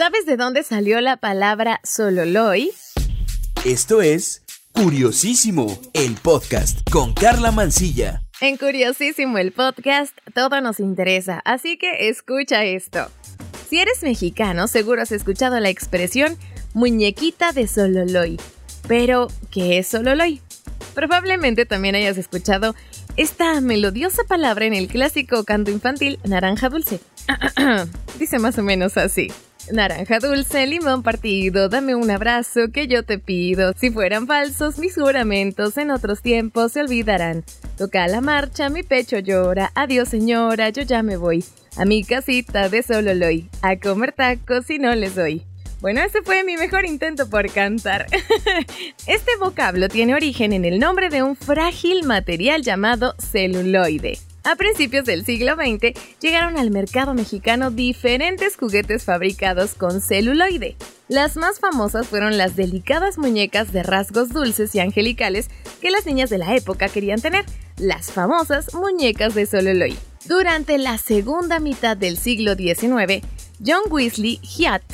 ¿Sabes de dónde salió la palabra sololoy? Esto es Curiosísimo, el podcast con Carla Mancilla. En Curiosísimo, el podcast, todo nos interesa, así que escucha esto. Si eres mexicano, seguro has escuchado la expresión muñequita de sololoy. Pero, ¿qué es sololoy? Probablemente también hayas escuchado esta melodiosa palabra en el clásico canto infantil Naranja Dulce. Dice más o menos así. Naranja dulce, limón partido, dame un abrazo que yo te pido. Si fueran falsos mis juramentos, en otros tiempos se olvidarán. Toca la marcha, mi pecho llora. Adiós señora, yo ya me voy. A mi casita de Sololoy, a comer tacos y no les doy. Bueno, ese fue mi mejor intento por cantar. este vocablo tiene origen en el nombre de un frágil material llamado celuloide. A principios del siglo XX llegaron al mercado mexicano diferentes juguetes fabricados con celuloide. Las más famosas fueron las delicadas muñecas de rasgos dulces y angelicales que las niñas de la época querían tener, las famosas muñecas de celuloide. Durante la segunda mitad del siglo XIX, John Weasley Hyatt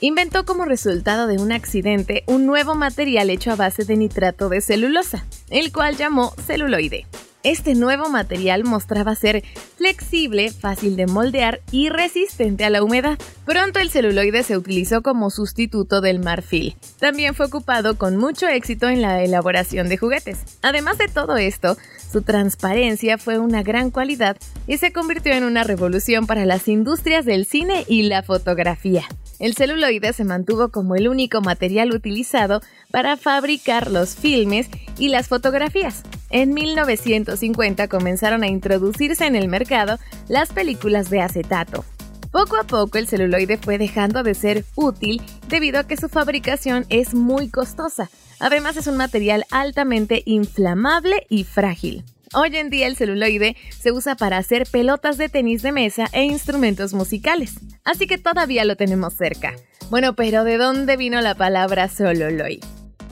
inventó como resultado de un accidente un nuevo material hecho a base de nitrato de celulosa, el cual llamó celuloide. Este nuevo material mostraba ser flexible, fácil de moldear y resistente a la humedad. Pronto el celuloide se utilizó como sustituto del marfil. También fue ocupado con mucho éxito en la elaboración de juguetes. Además de todo esto, su transparencia fue una gran cualidad y se convirtió en una revolución para las industrias del cine y la fotografía. El celuloide se mantuvo como el único material utilizado para fabricar los filmes y las fotografías. En 1950 comenzaron a introducirse en el mercado las películas de acetato. Poco a poco el celuloide fue dejando de ser útil debido a que su fabricación es muy costosa. Además es un material altamente inflamable y frágil. Hoy en día el celuloide se usa para hacer pelotas de tenis de mesa e instrumentos musicales, así que todavía lo tenemos cerca. Bueno, pero ¿de dónde vino la palabra celuloide?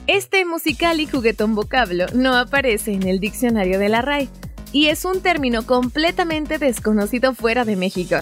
Este musical y juguetón vocablo no aparece en el diccionario de la RAE y es un término completamente desconocido fuera de México,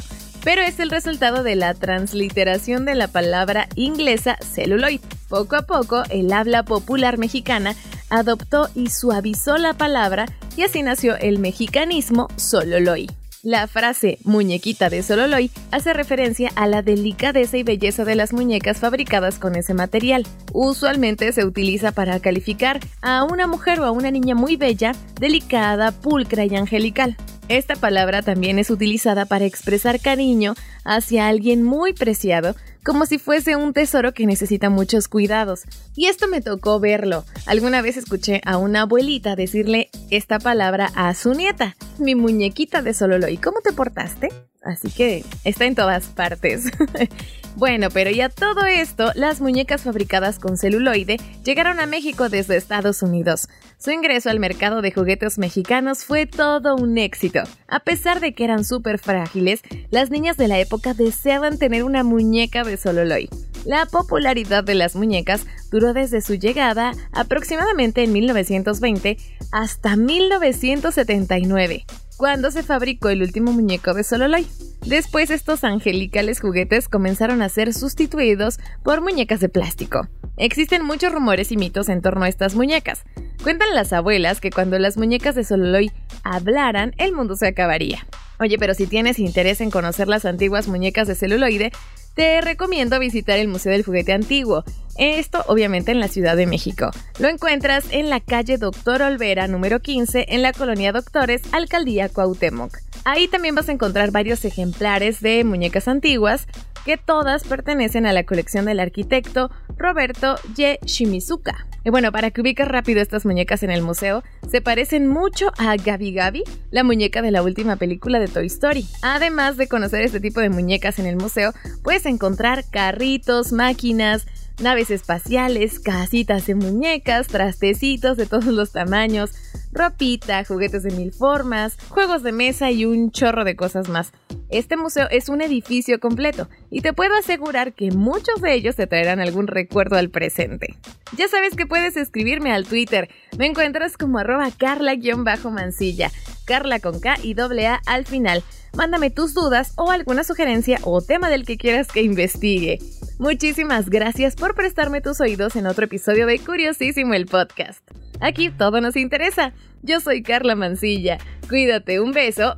pero es el resultado de la transliteración de la palabra inglesa celuloid. Poco a poco, el habla popular mexicana adoptó y suavizó la palabra y así nació el mexicanismo sololoy. La frase muñequita de Sololoy hace referencia a la delicadeza y belleza de las muñecas fabricadas con ese material. Usualmente se utiliza para calificar a una mujer o a una niña muy bella, delicada, pulcra y angelical. Esta palabra también es utilizada para expresar cariño hacia alguien muy preciado, como si fuese un tesoro que necesita muchos cuidados. Y esto me tocó verlo. Alguna vez escuché a una abuelita decirle esta palabra a su nieta, mi muñequita de Sololo. ¿Y cómo te portaste? Así que está en todas partes. bueno, pero ya todo esto, las muñecas fabricadas con celuloide llegaron a México desde Estados Unidos. Su ingreso al mercado de juguetes mexicanos fue todo un éxito. A pesar de que eran súper frágiles, las niñas de la época deseaban tener una muñeca de celuloide. La popularidad de las muñecas duró desde su llegada aproximadamente en 1920 hasta 1979 cuando se fabricó el último muñeco de Sololoy. Después estos angelicales juguetes comenzaron a ser sustituidos por muñecas de plástico. Existen muchos rumores y mitos en torno a estas muñecas. Cuentan las abuelas que cuando las muñecas de Sololoy hablaran, el mundo se acabaría. Oye, pero si tienes interés en conocer las antiguas muñecas de celuloide, te recomiendo visitar el Museo del Juguete Antiguo. Esto obviamente en la Ciudad de México. Lo encuentras en la calle Doctor Olvera número 15 en la colonia Doctores, Alcaldía Cuauhtémoc. Ahí también vas a encontrar varios ejemplares de muñecas antiguas que todas pertenecen a la colección del arquitecto Roberto Y. Shimizuka. Y bueno, para que ubiques rápido estas muñecas en el museo, se parecen mucho a Gabi Gabi, la muñeca de la última película de Toy Story. Además de conocer este tipo de muñecas en el museo, puedes encontrar carritos, máquinas, naves espaciales, casitas de muñecas, trastecitos de todos los tamaños, ropita, juguetes de mil formas, juegos de mesa y un chorro de cosas más. Este museo es un edificio completo y te puedo asegurar que muchos de ellos te traerán algún recuerdo al presente. Ya sabes que puedes escribirme al Twitter. Me encuentras como arroba carla-mancilla, carla con K y doble A al final. Mándame tus dudas o alguna sugerencia o tema del que quieras que investigue. Muchísimas gracias por prestarme tus oídos en otro episodio de Curiosísimo el podcast. Aquí todo nos interesa. Yo soy Carla Mancilla. Cuídate, un beso.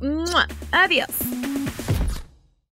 Adiós.